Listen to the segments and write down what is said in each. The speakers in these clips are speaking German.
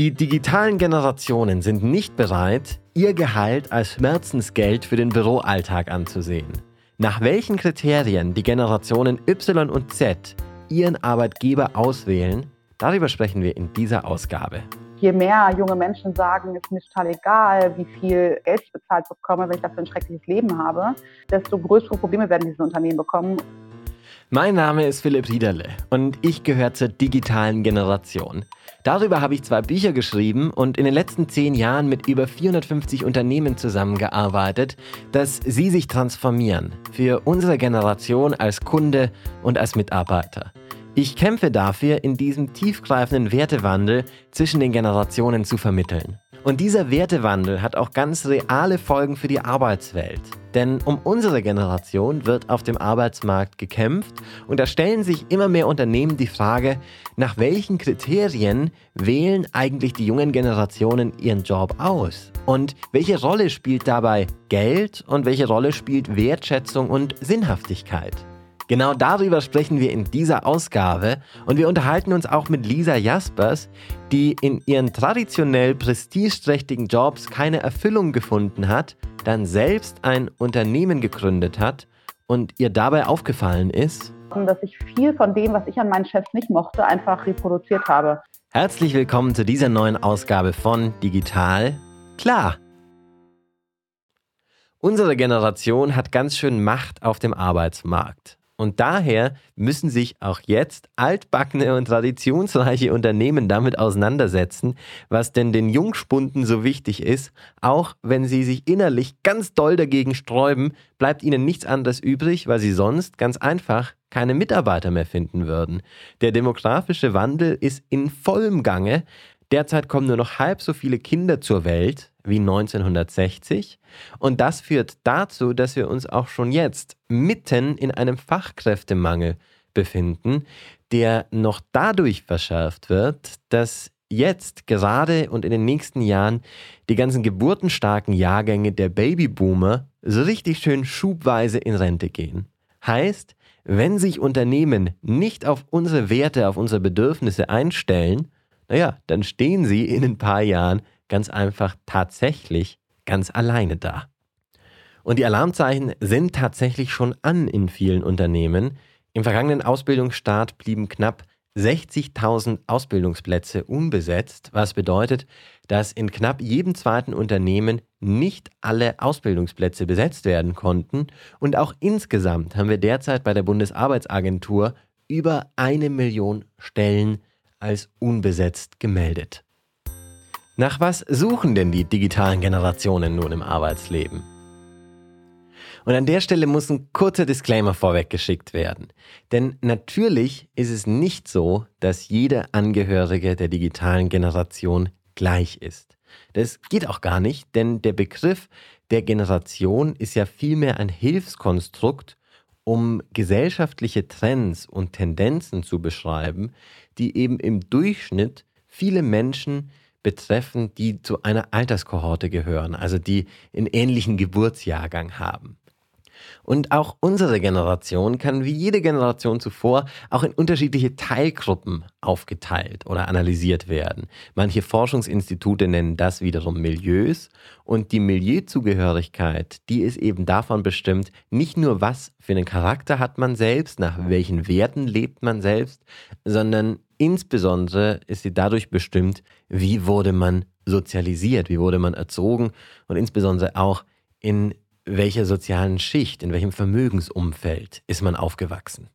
Die digitalen Generationen sind nicht bereit, ihr Gehalt als Schmerzensgeld für den Büroalltag anzusehen. Nach welchen Kriterien die Generationen Y und Z ihren Arbeitgeber auswählen, darüber sprechen wir in dieser Ausgabe. Je mehr junge Menschen sagen, es ist mir total egal, wie viel Geld ich bezahlt bekomme, wenn ich dafür ein schreckliches Leben habe, desto größere Probleme werden diese Unternehmen bekommen. Mein Name ist Philipp Riederle und ich gehöre zur digitalen Generation. Darüber habe ich zwei Bücher geschrieben und in den letzten zehn Jahren mit über 450 Unternehmen zusammengearbeitet, dass sie sich transformieren für unsere Generation als Kunde und als Mitarbeiter. Ich kämpfe dafür, in diesem tiefgreifenden Wertewandel zwischen den Generationen zu vermitteln. Und dieser Wertewandel hat auch ganz reale Folgen für die Arbeitswelt. Denn um unsere Generation wird auf dem Arbeitsmarkt gekämpft und da stellen sich immer mehr Unternehmen die Frage, nach welchen Kriterien wählen eigentlich die jungen Generationen ihren Job aus? Und welche Rolle spielt dabei Geld und welche Rolle spielt Wertschätzung und Sinnhaftigkeit? Genau darüber sprechen wir in dieser Ausgabe und wir unterhalten uns auch mit Lisa Jaspers, die in ihren traditionell prestigeträchtigen Jobs keine Erfüllung gefunden hat, dann selbst ein Unternehmen gegründet hat und ihr dabei aufgefallen ist, dass ich viel von dem, was ich an meinen Chefs nicht mochte, einfach reproduziert habe. Herzlich willkommen zu dieser neuen Ausgabe von Digital Klar. Unsere Generation hat ganz schön Macht auf dem Arbeitsmarkt. Und daher müssen sich auch jetzt altbackene und traditionsreiche Unternehmen damit auseinandersetzen, was denn den Jungspunden so wichtig ist. Auch wenn sie sich innerlich ganz doll dagegen sträuben, bleibt ihnen nichts anderes übrig, weil sie sonst ganz einfach keine Mitarbeiter mehr finden würden. Der demografische Wandel ist in vollem Gange. Derzeit kommen nur noch halb so viele Kinder zur Welt wie 1960. Und das führt dazu, dass wir uns auch schon jetzt mitten in einem Fachkräftemangel befinden, der noch dadurch verschärft wird, dass jetzt gerade und in den nächsten Jahren die ganzen geburtenstarken Jahrgänge der Babyboomer so richtig schön schubweise in Rente gehen. Heißt, wenn sich Unternehmen nicht auf unsere Werte, auf unsere Bedürfnisse einstellen, naja, dann stehen sie in ein paar Jahren ganz einfach tatsächlich ganz alleine da. Und die Alarmzeichen sind tatsächlich schon an in vielen Unternehmen. Im vergangenen Ausbildungsstart blieben knapp 60.000 Ausbildungsplätze unbesetzt, was bedeutet, dass in knapp jedem zweiten Unternehmen nicht alle Ausbildungsplätze besetzt werden konnten. Und auch insgesamt haben wir derzeit bei der Bundesarbeitsagentur über eine Million Stellen als unbesetzt gemeldet. Nach was suchen denn die digitalen Generationen nun im Arbeitsleben? Und an der Stelle muss ein kurzer Disclaimer vorweggeschickt werden. Denn natürlich ist es nicht so, dass jeder Angehörige der digitalen Generation gleich ist. Das geht auch gar nicht, denn der Begriff der Generation ist ja vielmehr ein Hilfskonstrukt, um gesellschaftliche Trends und Tendenzen zu beschreiben, die eben im Durchschnitt viele Menschen betreffen, die zu einer Alterskohorte gehören, also die einen ähnlichen Geburtsjahrgang haben. Und auch unsere Generation kann wie jede Generation zuvor auch in unterschiedliche Teilgruppen aufgeteilt oder analysiert werden. Manche Forschungsinstitute nennen das wiederum Milieus und die Milieuzugehörigkeit, die ist eben davon bestimmt, nicht nur was für einen Charakter hat man selbst, nach welchen Werten lebt man selbst, sondern insbesondere ist sie dadurch bestimmt, wie wurde man sozialisiert, wie wurde man erzogen und insbesondere auch in welcher sozialen Schicht, in welchem Vermögensumfeld ist man aufgewachsen.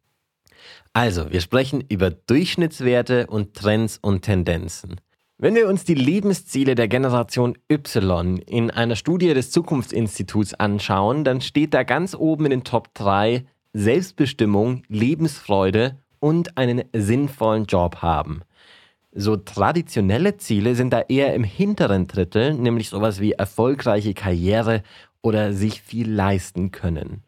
Also, wir sprechen über Durchschnittswerte und Trends und Tendenzen. Wenn wir uns die Lebensziele der Generation Y in einer Studie des Zukunftsinstituts anschauen, dann steht da ganz oben in den Top 3 Selbstbestimmung, Lebensfreude und einen sinnvollen Job haben. So traditionelle Ziele sind da eher im hinteren Drittel, nämlich sowas wie erfolgreiche Karriere oder sich viel leisten können.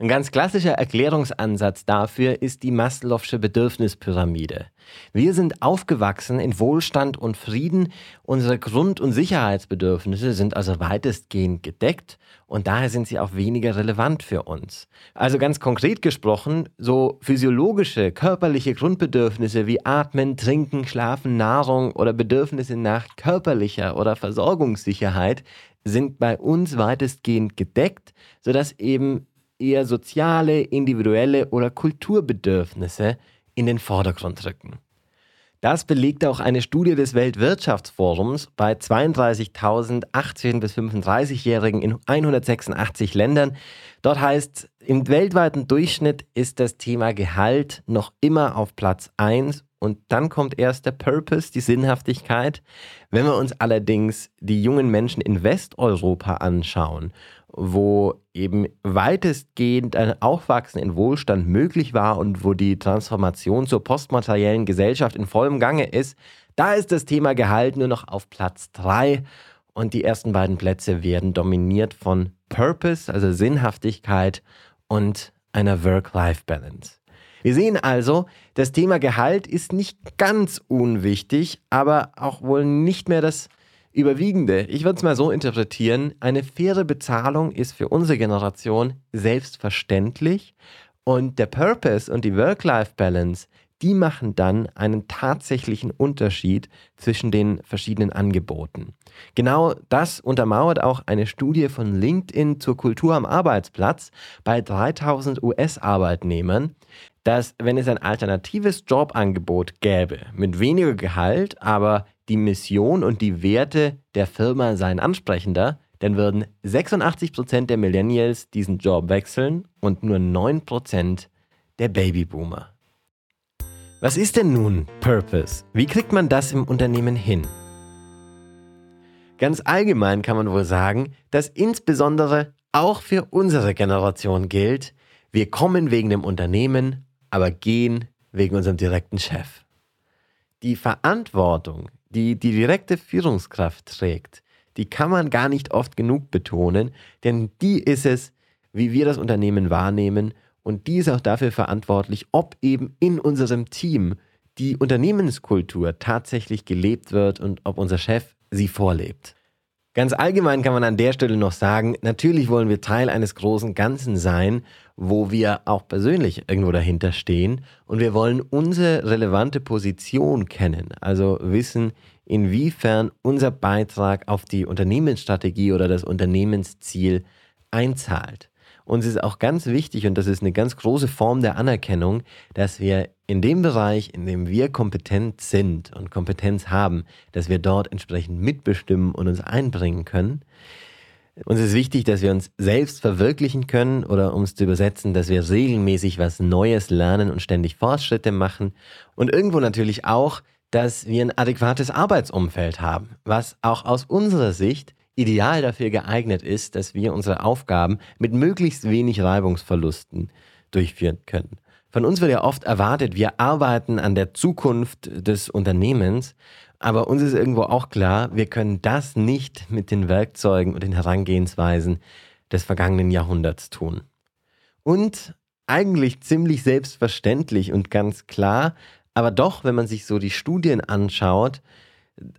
Ein ganz klassischer Erklärungsansatz dafür ist die Maslow'sche Bedürfnispyramide. Wir sind aufgewachsen in Wohlstand und Frieden, unsere Grund- und Sicherheitsbedürfnisse sind also weitestgehend gedeckt und daher sind sie auch weniger relevant für uns. Also ganz konkret gesprochen, so physiologische, körperliche Grundbedürfnisse wie Atmen, Trinken, Schlafen, Nahrung oder Bedürfnisse nach körperlicher oder Versorgungssicherheit sind bei uns weitestgehend gedeckt, sodass eben eher soziale, individuelle oder Kulturbedürfnisse in den Vordergrund rücken. Das belegt auch eine Studie des Weltwirtschaftsforums bei 32.000 18- bis 35-Jährigen in 186 Ländern. Dort heißt, im weltweiten Durchschnitt ist das Thema Gehalt noch immer auf Platz 1 und dann kommt erst der Purpose, die Sinnhaftigkeit. Wenn wir uns allerdings die jungen Menschen in Westeuropa anschauen wo eben weitestgehend ein Aufwachsen in Wohlstand möglich war und wo die Transformation zur postmateriellen Gesellschaft in vollem Gange ist, da ist das Thema Gehalt nur noch auf Platz 3 und die ersten beiden Plätze werden dominiert von Purpose, also Sinnhaftigkeit und einer Work-Life-Balance. Wir sehen also, das Thema Gehalt ist nicht ganz unwichtig, aber auch wohl nicht mehr das überwiegende, ich würde es mal so interpretieren, eine faire Bezahlung ist für unsere Generation selbstverständlich und der Purpose und die Work-Life-Balance, die machen dann einen tatsächlichen Unterschied zwischen den verschiedenen Angeboten. Genau das untermauert auch eine Studie von LinkedIn zur Kultur am Arbeitsplatz bei 3000 US-Arbeitnehmern, dass wenn es ein alternatives Jobangebot gäbe mit weniger Gehalt, aber die Mission und die Werte der Firma seien ansprechender, dann würden 86% der Millennials diesen Job wechseln und nur 9% der Babyboomer. Was ist denn nun Purpose? Wie kriegt man das im Unternehmen hin? Ganz allgemein kann man wohl sagen, dass insbesondere auch für unsere Generation gilt, wir kommen wegen dem Unternehmen, aber gehen wegen unserem direkten Chef. Die Verantwortung die die direkte Führungskraft trägt, die kann man gar nicht oft genug betonen, denn die ist es, wie wir das Unternehmen wahrnehmen und die ist auch dafür verantwortlich, ob eben in unserem Team die Unternehmenskultur tatsächlich gelebt wird und ob unser Chef sie vorlebt. Ganz allgemein kann man an der Stelle noch sagen, natürlich wollen wir Teil eines großen Ganzen sein, wo wir auch persönlich irgendwo dahinter stehen und wir wollen unsere relevante Position kennen, also wissen, inwiefern unser Beitrag auf die Unternehmensstrategie oder das Unternehmensziel einzahlt. Uns ist auch ganz wichtig, und das ist eine ganz große Form der Anerkennung, dass wir in dem Bereich, in dem wir kompetent sind und Kompetenz haben, dass wir dort entsprechend mitbestimmen und uns einbringen können. Uns ist wichtig, dass wir uns selbst verwirklichen können oder um es zu übersetzen, dass wir regelmäßig was Neues lernen und ständig Fortschritte machen. Und irgendwo natürlich auch, dass wir ein adäquates Arbeitsumfeld haben, was auch aus unserer Sicht ideal dafür geeignet ist, dass wir unsere Aufgaben mit möglichst wenig Reibungsverlusten durchführen können. Von uns wird ja oft erwartet, wir arbeiten an der Zukunft des Unternehmens, aber uns ist irgendwo auch klar, wir können das nicht mit den Werkzeugen und den Herangehensweisen des vergangenen Jahrhunderts tun. Und eigentlich ziemlich selbstverständlich und ganz klar, aber doch, wenn man sich so die Studien anschaut,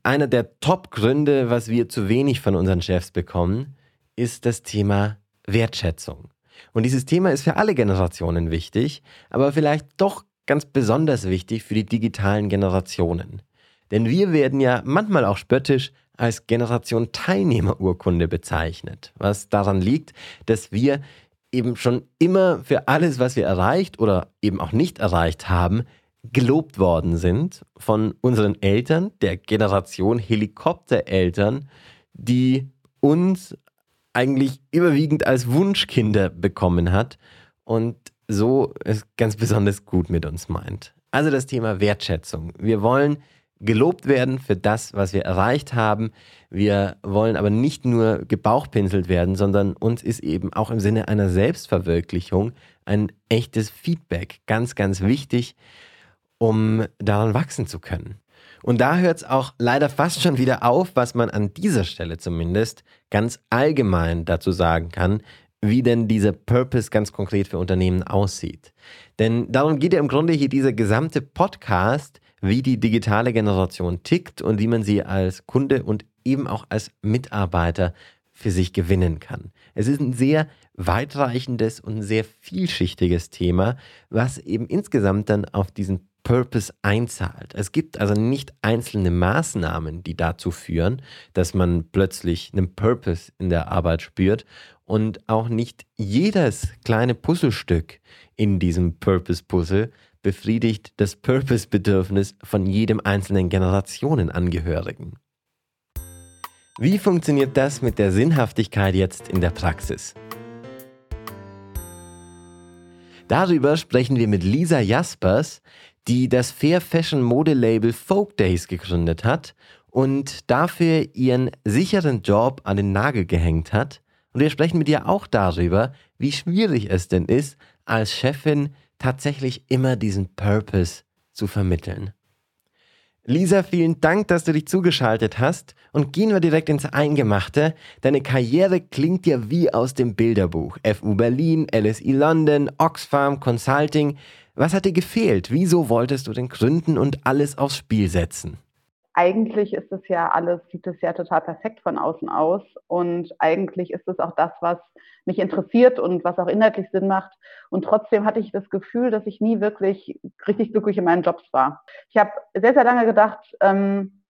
einer der Top-Gründe, was wir zu wenig von unseren Chefs bekommen, ist das Thema Wertschätzung. Und dieses Thema ist für alle Generationen wichtig, aber vielleicht doch ganz besonders wichtig für die digitalen Generationen. Denn wir werden ja manchmal auch spöttisch als Generation Teilnehmerurkunde bezeichnet, was daran liegt, dass wir eben schon immer für alles, was wir erreicht oder eben auch nicht erreicht haben, gelobt worden sind von unseren Eltern, der Generation Helikoptereltern, die uns eigentlich überwiegend als Wunschkinder bekommen hat und so es ganz besonders gut mit uns meint. Also das Thema Wertschätzung. Wir wollen gelobt werden für das, was wir erreicht haben. Wir wollen aber nicht nur gebauchpinselt werden, sondern uns ist eben auch im Sinne einer Selbstverwirklichung ein echtes Feedback ganz, ganz wichtig um daran wachsen zu können. Und da hört es auch leider fast schon wieder auf, was man an dieser Stelle zumindest ganz allgemein dazu sagen kann, wie denn dieser Purpose ganz konkret für Unternehmen aussieht. Denn darum geht ja im Grunde hier dieser gesamte Podcast, wie die digitale Generation tickt und wie man sie als Kunde und eben auch als Mitarbeiter für sich gewinnen kann. Es ist ein sehr weitreichendes und sehr vielschichtiges Thema, was eben insgesamt dann auf diesen Purpose einzahlt. Es gibt also nicht einzelne Maßnahmen, die dazu führen, dass man plötzlich einen Purpose in der Arbeit spürt und auch nicht jedes kleine Puzzlestück in diesem Purpose-Puzzle befriedigt das Purpose-Bedürfnis von jedem einzelnen Generationenangehörigen. Wie funktioniert das mit der Sinnhaftigkeit jetzt in der Praxis? Darüber sprechen wir mit Lisa Jaspers, die das Fair Fashion Modelabel Folk Days gegründet hat und dafür ihren sicheren Job an den Nagel gehängt hat. Und wir sprechen mit ihr auch darüber, wie schwierig es denn ist, als Chefin tatsächlich immer diesen Purpose zu vermitteln. Lisa, vielen Dank, dass du dich zugeschaltet hast und gehen wir direkt ins Eingemachte. Deine Karriere klingt ja wie aus dem Bilderbuch. FU Berlin, LSI London, Oxfam, Consulting. Was hat dir gefehlt? Wieso wolltest du denn gründen und alles aufs Spiel setzen? eigentlich ist es ja alles, sieht es ja total perfekt von außen aus. Und eigentlich ist es auch das, was mich interessiert und was auch inhaltlich Sinn macht. Und trotzdem hatte ich das Gefühl, dass ich nie wirklich richtig glücklich in meinen Jobs war. Ich habe sehr, sehr lange gedacht, ähm,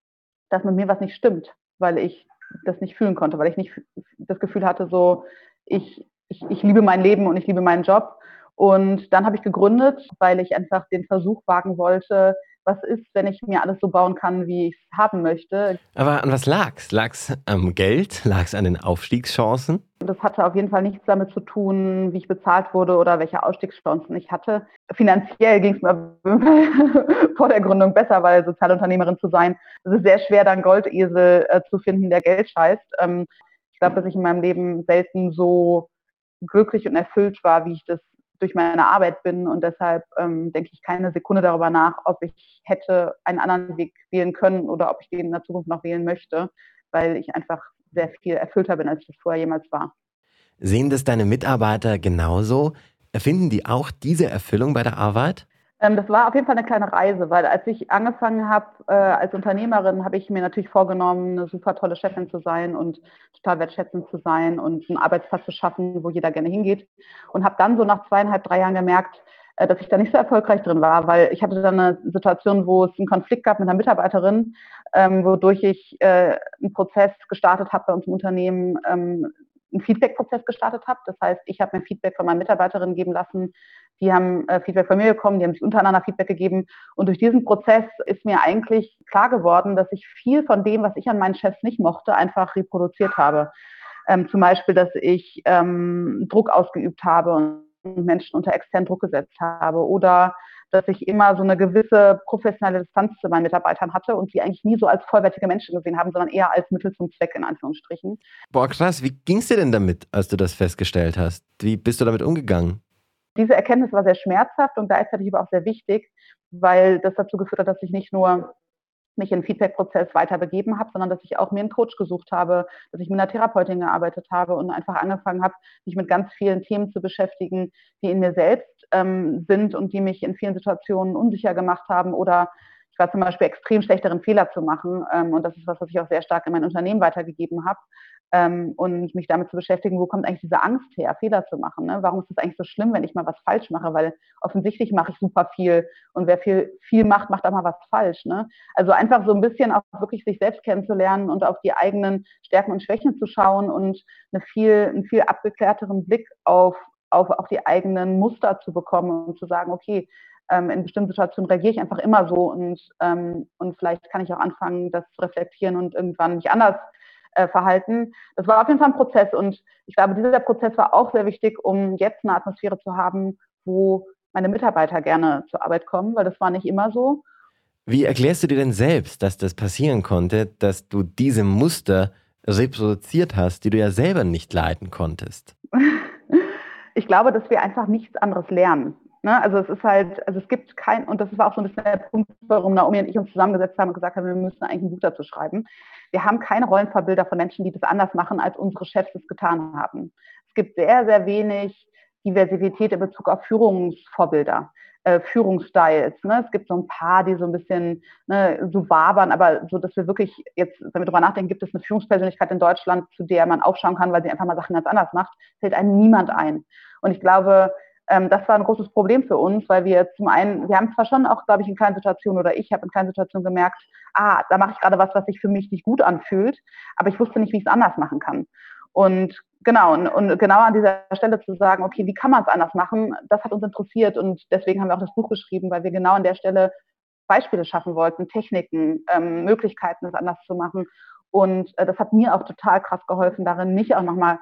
dass mit mir was nicht stimmt, weil ich das nicht fühlen konnte, weil ich nicht das Gefühl hatte, so, ich, ich, ich liebe mein Leben und ich liebe meinen Job. Und dann habe ich gegründet, weil ich einfach den Versuch wagen wollte, was ist, wenn ich mir alles so bauen kann, wie ich es haben möchte. Aber an was lag's? Lag's am Geld? Lag's an den Aufstiegschancen? Das hatte auf jeden Fall nichts damit zu tun, wie ich bezahlt wurde oder welche Ausstiegschancen ich hatte. Finanziell ging es mir vor der Gründung besser, weil Sozialunternehmerin zu sein, es ist sehr schwer, dann Goldesel äh, zu finden, der Geld scheißt. Ähm, ich glaube, dass ich in meinem Leben selten so glücklich und erfüllt war, wie ich das durch meine Arbeit bin und deshalb ähm, denke ich keine Sekunde darüber nach, ob ich hätte einen anderen Weg wählen können oder ob ich den in der Zukunft noch wählen möchte, weil ich einfach sehr viel erfüllter bin, als ich das vorher jemals war. Sehen das deine Mitarbeiter genauso? Erfinden die auch diese Erfüllung bei der Arbeit? Ähm, das war auf jeden Fall eine kleine Reise, weil als ich angefangen habe äh, als Unternehmerin, habe ich mir natürlich vorgenommen, eine super tolle Chefin zu sein und total wertschätzend zu sein und einen Arbeitsplatz zu schaffen, wo jeder gerne hingeht. Und habe dann so nach zweieinhalb, drei Jahren gemerkt, äh, dass ich da nicht so erfolgreich drin war, weil ich hatte dann eine Situation, wo es einen Konflikt gab mit einer Mitarbeiterin, ähm, wodurch ich äh, einen Prozess gestartet habe bei uns im Unternehmen, ähm, einen Feedback-Prozess gestartet habe. Das heißt, ich habe mir Feedback von meinen Mitarbeiterinnen geben lassen, die haben äh, Feedback von mir bekommen, die haben sich untereinander Feedback gegeben. Und durch diesen Prozess ist mir eigentlich klar geworden, dass ich viel von dem, was ich an meinen Chefs nicht mochte, einfach reproduziert habe. Ähm, zum Beispiel, dass ich ähm, Druck ausgeübt habe und Menschen unter externen Druck gesetzt habe oder dass ich immer so eine gewisse professionelle Distanz zu meinen Mitarbeitern hatte und sie eigentlich nie so als vollwertige Menschen gesehen haben, sondern eher als Mittel zum Zweck in Anführungsstrichen. Boah, krass. Wie ging es dir denn damit, als du das festgestellt hast? Wie bist du damit umgegangen? Diese Erkenntnis war sehr schmerzhaft und gleichzeitig aber auch sehr wichtig, weil das dazu geführt hat, dass ich nicht nur mich in Feedback-Prozess weiter begeben habe, sondern dass ich auch mir einen Coach gesucht habe, dass ich mit einer Therapeutin gearbeitet habe und einfach angefangen habe, mich mit ganz vielen Themen zu beschäftigen, die in mir selbst ähm, sind und die mich in vielen Situationen unsicher gemacht haben oder ich war zum Beispiel extrem schlechteren Fehler zu machen ähm, und das ist was, was ich auch sehr stark in mein Unternehmen weitergegeben habe ähm, und mich damit zu beschäftigen, wo kommt eigentlich diese Angst her, Fehler zu machen. Ne? Warum ist es eigentlich so schlimm, wenn ich mal was falsch mache? Weil offensichtlich mache ich super viel und wer viel, viel macht, macht auch mal was falsch. Ne? Also einfach so ein bisschen auch wirklich sich selbst kennenzulernen und auf die eigenen Stärken und Schwächen zu schauen und eine viel, einen viel abgeklärteren Blick auf, auf auch die eigenen Muster zu bekommen und zu sagen, okay, ähm, in bestimmten Situationen reagiere ich einfach immer so und, ähm, und vielleicht kann ich auch anfangen, das zu reflektieren und irgendwann mich anders äh, verhalten. Das war auf jeden Fall ein Prozess und ich glaube, dieser Prozess war auch sehr wichtig, um jetzt eine Atmosphäre zu haben, wo meine Mitarbeiter gerne zur Arbeit kommen, weil das war nicht immer so. Wie erklärst du dir denn selbst, dass das passieren konnte, dass du diese Muster reproduziert hast, die du ja selber nicht leiten konntest? Ich glaube, dass wir einfach nichts anderes lernen. Ne? Also es ist halt, also es gibt kein, und das war auch so ein bisschen der Punkt, warum Naomi und ich uns zusammengesetzt haben und gesagt haben, wir müssen eigentlich ein Buch dazu schreiben. Wir haben keine Rollenvorbilder von Menschen, die das anders machen, als unsere Chefs es getan haben. Es gibt sehr, sehr wenig Diversität in Bezug auf Führungsvorbilder äh, Führungsstyles. Ne? Es gibt so ein paar, die so ein bisschen ne, so wabern, aber so, dass wir wirklich jetzt, wenn wir drüber nachdenken, gibt es eine Führungspersönlichkeit in Deutschland, zu der man aufschauen kann, weil sie einfach mal Sachen ganz anders macht, fällt einem niemand ein. Und ich glaube, ähm, das war ein großes Problem für uns, weil wir zum einen, wir haben zwar schon auch, glaube ich, in kleinen Situationen oder ich habe in kleinen Situationen gemerkt, ah, da mache ich gerade was, was sich für mich nicht gut anfühlt, aber ich wusste nicht, wie ich es anders machen kann. Und genau, und, und, genau an dieser Stelle zu sagen, okay, wie kann man es anders machen, das hat uns interessiert und deswegen haben wir auch das Buch geschrieben, weil wir genau an der Stelle Beispiele schaffen wollten, Techniken, ähm, Möglichkeiten, es anders zu machen. Und äh, das hat mir auch total krass geholfen, darin mich auch nochmal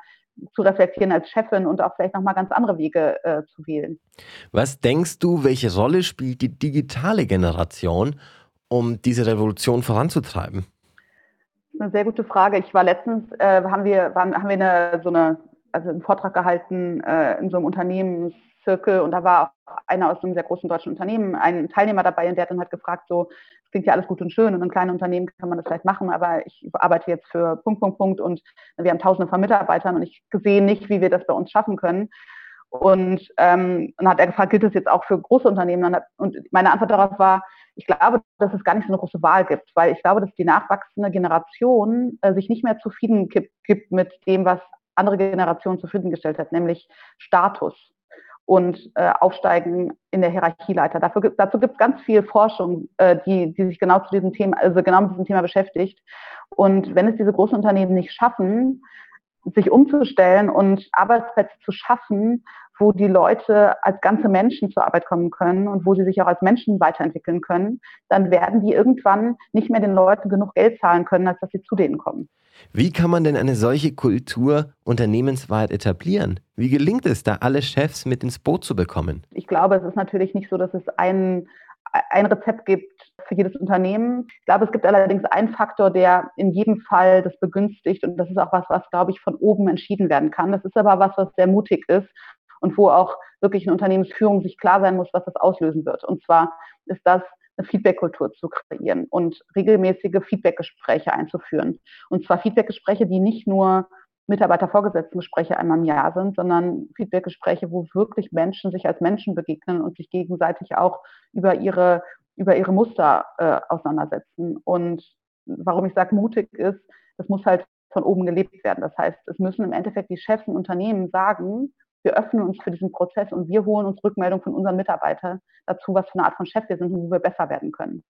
zu reflektieren als Chefin und auch vielleicht nochmal ganz andere Wege äh, zu wählen. Was denkst du, welche Rolle spielt die digitale Generation, um diese Revolution voranzutreiben? Eine sehr gute Frage. Ich war letztens, äh, haben wir, waren, haben wir eine, so eine, also einen Vortrag gehalten äh, in so einem Unternehmenszirkel und da war auch einer aus einem sehr großen deutschen Unternehmen, ein Teilnehmer dabei und der hat dann halt gefragt, so, es klingt ja alles gut und schön und in kleinen Unternehmen kann man das vielleicht machen, aber ich arbeite jetzt für Punkt, Punkt, Punkt und wir haben tausende von Mitarbeitern und ich sehe nicht, wie wir das bei uns schaffen können. Und ähm, dann hat er gefragt, gilt das jetzt auch für große Unternehmen? Und meine Antwort darauf war, ich glaube, dass es gar nicht so eine große Wahl gibt, weil ich glaube, dass die nachwachsende Generation äh, sich nicht mehr zufrieden gibt, gibt mit dem, was andere Generationen zufriedengestellt hat, nämlich Status und äh, Aufsteigen in der Hierarchieleiter. Dafür, dazu gibt es ganz viel Forschung, äh, die, die sich genau zu diesem Thema, also genau mit diesem Thema beschäftigt. Und wenn es diese großen Unternehmen nicht schaffen, sich umzustellen und Arbeitsplätze zu schaffen, wo die Leute als ganze Menschen zur Arbeit kommen können und wo sie sich auch als Menschen weiterentwickeln können, dann werden die irgendwann nicht mehr den Leuten genug Geld zahlen können, als dass sie zu denen kommen. Wie kann man denn eine solche Kultur unternehmensweit etablieren? Wie gelingt es, da alle Chefs mit ins Boot zu bekommen? Ich glaube, es ist natürlich nicht so, dass es ein, ein Rezept gibt für jedes Unternehmen. Ich glaube, es gibt allerdings einen Faktor, der in jedem Fall das begünstigt und das ist auch was, was, glaube ich, von oben entschieden werden kann. Das ist aber was, was sehr mutig ist und wo auch wirklich eine Unternehmensführung sich klar sein muss, was das auslösen wird. Und zwar ist das eine Feedback-Kultur zu kreieren und regelmäßige Feedback-Gespräche einzuführen. Und zwar Feedback-Gespräche, die nicht nur Mitarbeiter-Vorgesetzten-Gespräche einmal im Jahr sind, sondern Feedback-Gespräche, wo wirklich Menschen sich als Menschen begegnen und sich gegenseitig auch über ihre, über ihre Muster äh, auseinandersetzen. Und warum ich sage, mutig ist, das muss halt von oben gelebt werden. Das heißt, es müssen im Endeffekt die Chefs in Unternehmen sagen, wir öffnen uns für diesen Prozess und wir holen uns Rückmeldung von unseren Mitarbeitern dazu, was für eine Art von Chef wir sind und wo wir besser werden können.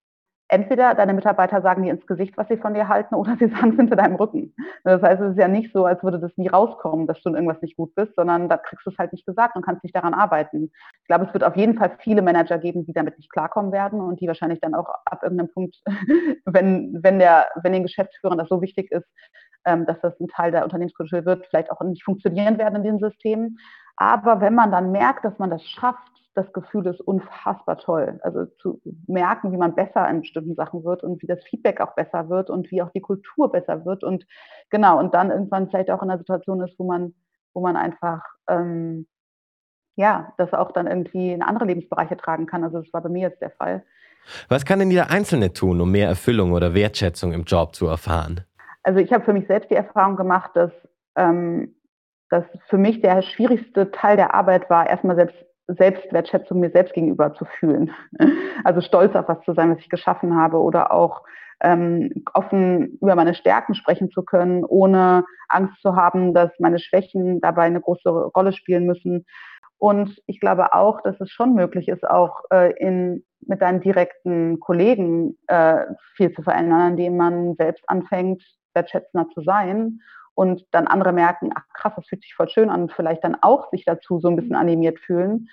Entweder deine Mitarbeiter sagen dir ins Gesicht, was sie von dir halten, oder sie sagen es hinter deinem Rücken. Das heißt, es ist ja nicht so, als würde das nie rauskommen, dass du in irgendwas nicht gut bist, sondern da kriegst du es halt nicht gesagt und kannst nicht daran arbeiten. Ich glaube, es wird auf jeden Fall viele Manager geben, die damit nicht klarkommen werden und die wahrscheinlich dann auch ab irgendeinem Punkt, wenn, wenn, der, wenn den Geschäftsführern das so wichtig ist, ähm, dass das ein Teil der Unternehmenskultur wird, vielleicht auch nicht funktionieren werden in den Systemen. Aber wenn man dann merkt, dass man das schafft, das Gefühl ist unfassbar toll. Also zu merken, wie man besser in bestimmten Sachen wird und wie das Feedback auch besser wird und wie auch die Kultur besser wird und genau, und dann irgendwann vielleicht auch in einer Situation ist, wo man, wo man einfach ähm, ja, das auch dann irgendwie in andere Lebensbereiche tragen kann. Also das war bei mir jetzt der Fall. Was kann denn jeder Einzelne tun, um mehr Erfüllung oder Wertschätzung im Job zu erfahren? Also ich habe für mich selbst die Erfahrung gemacht, dass ähm, dass für mich der schwierigste Teil der Arbeit war, erstmal selbst Selbstwertschätzung mir selbst gegenüber zu fühlen. Also stolz auf was zu sein, was ich geschaffen habe oder auch ähm, offen über meine Stärken sprechen zu können, ohne Angst zu haben, dass meine Schwächen dabei eine große Rolle spielen müssen. Und ich glaube auch, dass es schon möglich ist, auch äh, in, mit deinen direkten Kollegen äh, viel zu verändern, indem man selbst anfängt, wertschätzender zu sein und dann andere merken, ach krass, das fühlt sich voll schön an und vielleicht dann auch sich dazu so ein bisschen animiert fühlen.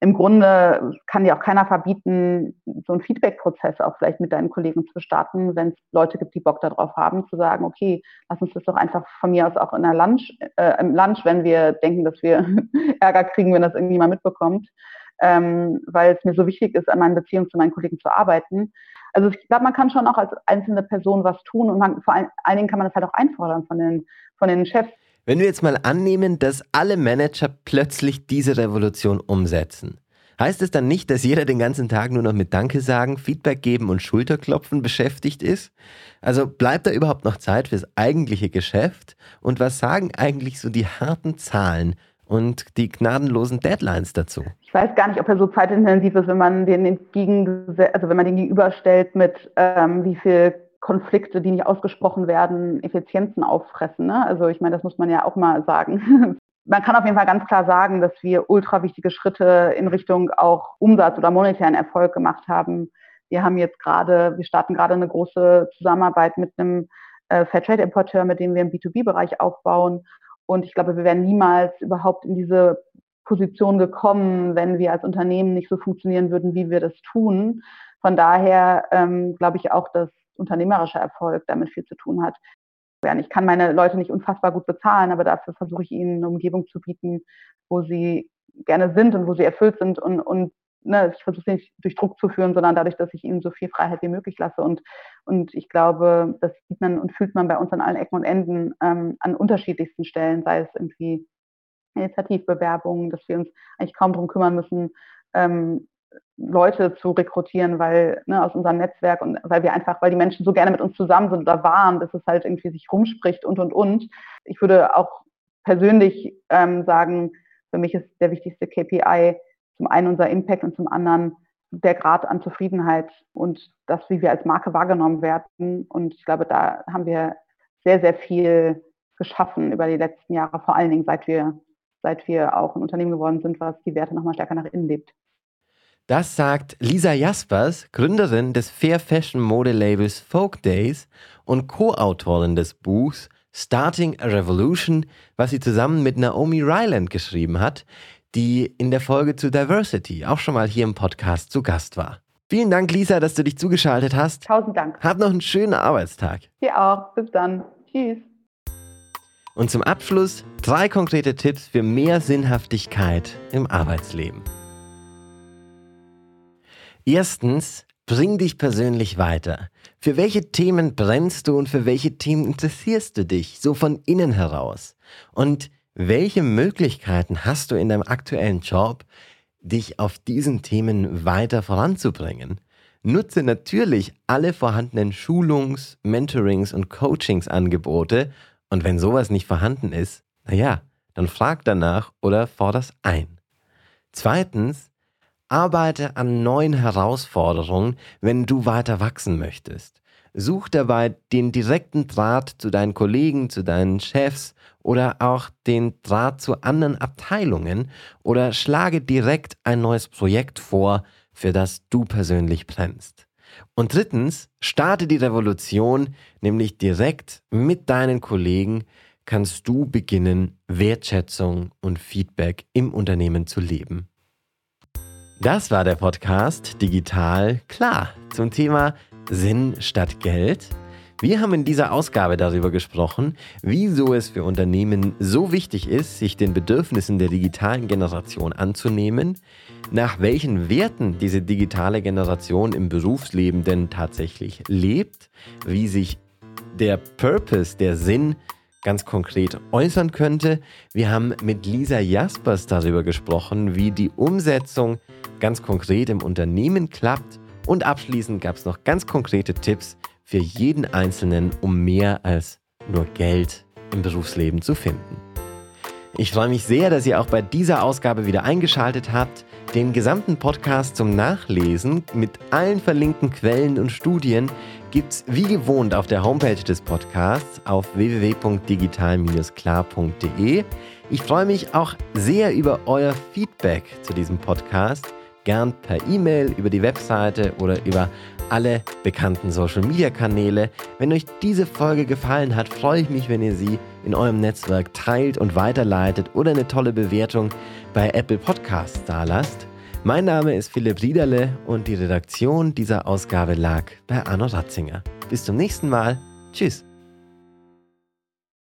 Im Grunde kann dir auch keiner verbieten, so einen Feedback-Prozess auch vielleicht mit deinen Kollegen zu starten, wenn es Leute gibt, die Bock darauf haben, zu sagen, okay, lass uns das doch einfach von mir aus auch in der Lunch, äh, im Lunch, wenn wir denken, dass wir Ärger kriegen, wenn das irgendwie mal mitbekommt, ähm, weil es mir so wichtig ist, an meinen Beziehungen zu meinen Kollegen zu arbeiten. Also ich glaube, man kann schon auch als einzelne Person was tun und man, vor allen Dingen kann man das halt auch einfordern von den, von den Chefs. Wenn wir jetzt mal annehmen, dass alle Manager plötzlich diese Revolution umsetzen, Heißt es dann nicht, dass jeder den ganzen Tag nur noch mit Danke sagen, Feedback geben und Schulterklopfen beschäftigt ist? Also bleibt da überhaupt noch Zeit fürs eigentliche Geschäft? Und was sagen eigentlich so die harten Zahlen und die gnadenlosen Deadlines dazu? Ich weiß gar nicht, ob er so zeitintensiv ist, wenn man den entgegen, also wenn man den gegenüberstellt mit ähm, wie viel Konflikte, die nicht ausgesprochen werden, Effizienzen auffressen. Ne? Also ich meine, das muss man ja auch mal sagen. man kann auf jeden Fall ganz klar sagen, dass wir ultra wichtige Schritte in Richtung auch Umsatz oder monetären Erfolg gemacht haben. Wir haben jetzt gerade, wir starten gerade eine große Zusammenarbeit mit einem äh, Fairtrade-Importeur, mit dem wir im B2B-Bereich aufbauen. Und ich glaube, wir wären niemals überhaupt in diese Position gekommen, wenn wir als Unternehmen nicht so funktionieren würden, wie wir das tun. Von daher ähm, glaube ich auch, dass unternehmerischer Erfolg damit viel zu tun hat. Ich kann meine Leute nicht unfassbar gut bezahlen, aber dafür versuche ich ihnen eine Umgebung zu bieten, wo sie gerne sind und wo sie erfüllt sind und, und ne, ich versuche nicht durch Druck zu führen, sondern dadurch, dass ich ihnen so viel Freiheit wie möglich lasse. Und, und ich glaube, das sieht man und fühlt man bei uns an allen Ecken und Enden ähm, an unterschiedlichsten Stellen, sei es irgendwie Initiativbewerbungen, dass wir uns eigentlich kaum darum kümmern müssen, ähm, Leute zu rekrutieren, weil ne, aus unserem Netzwerk und weil wir einfach, weil die Menschen so gerne mit uns zusammen sind oder waren, dass es halt irgendwie sich rumspricht und und und. Ich würde auch persönlich ähm, sagen, für mich ist der wichtigste KPI zum einen unser Impact und zum anderen der Grad an Zufriedenheit und das, wie wir als Marke wahrgenommen werden. Und ich glaube, da haben wir sehr, sehr viel geschaffen über die letzten Jahre, vor allen Dingen seit wir, seit wir auch ein Unternehmen geworden sind, was die Werte nochmal stärker nach innen lebt. Das sagt Lisa Jaspers, Gründerin des Fair Fashion Modelabels Folk Days und Co-Autorin des Buchs Starting a Revolution, was sie zusammen mit Naomi Ryland geschrieben hat, die in der Folge zu Diversity auch schon mal hier im Podcast zu Gast war. Vielen Dank, Lisa, dass du dich zugeschaltet hast. Tausend Dank. Hab noch einen schönen Arbeitstag. Dir auch. Bis dann. Tschüss. Und zum Abschluss drei konkrete Tipps für mehr Sinnhaftigkeit im Arbeitsleben. Erstens, bring dich persönlich weiter. Für welche Themen brennst du und für welche Themen interessierst du dich, so von innen heraus? Und welche Möglichkeiten hast du in deinem aktuellen Job, dich auf diesen Themen weiter voranzubringen? Nutze natürlich alle vorhandenen Schulungs-, Mentorings- und Coachingsangebote und wenn sowas nicht vorhanden ist, naja, dann frag danach oder forder's ein. Zweitens, Arbeite an neuen Herausforderungen, wenn du weiter wachsen möchtest. Such dabei den direkten Draht zu deinen Kollegen, zu deinen Chefs oder auch den Draht zu anderen Abteilungen oder schlage direkt ein neues Projekt vor, für das du persönlich brennst. Und drittens, starte die Revolution, nämlich direkt mit deinen Kollegen kannst du beginnen, Wertschätzung und Feedback im Unternehmen zu leben. Das war der Podcast Digital Klar zum Thema Sinn statt Geld. Wir haben in dieser Ausgabe darüber gesprochen, wieso es für Unternehmen so wichtig ist, sich den Bedürfnissen der digitalen Generation anzunehmen, nach welchen Werten diese digitale Generation im Berufsleben denn tatsächlich lebt, wie sich der Purpose, der Sinn ganz konkret äußern könnte. Wir haben mit Lisa Jaspers darüber gesprochen, wie die Umsetzung ganz konkret im Unternehmen klappt. Und abschließend gab es noch ganz konkrete Tipps für jeden Einzelnen, um mehr als nur Geld im Berufsleben zu finden. Ich freue mich sehr, dass ihr auch bei dieser Ausgabe wieder eingeschaltet habt. Den gesamten Podcast zum Nachlesen mit allen verlinkten Quellen und Studien gibt's wie gewohnt auf der Homepage des Podcasts auf www.digital-klar.de. Ich freue mich auch sehr über euer Feedback zu diesem Podcast. Gern per E-Mail, über die Webseite oder über alle bekannten Social Media Kanäle. Wenn euch diese Folge gefallen hat, freue ich mich, wenn ihr sie in eurem Netzwerk teilt und weiterleitet oder eine tolle Bewertung bei Apple Podcasts dalasst. Mein Name ist Philipp Riederle und die Redaktion dieser Ausgabe lag bei Arno Ratzinger. Bis zum nächsten Mal. Tschüss.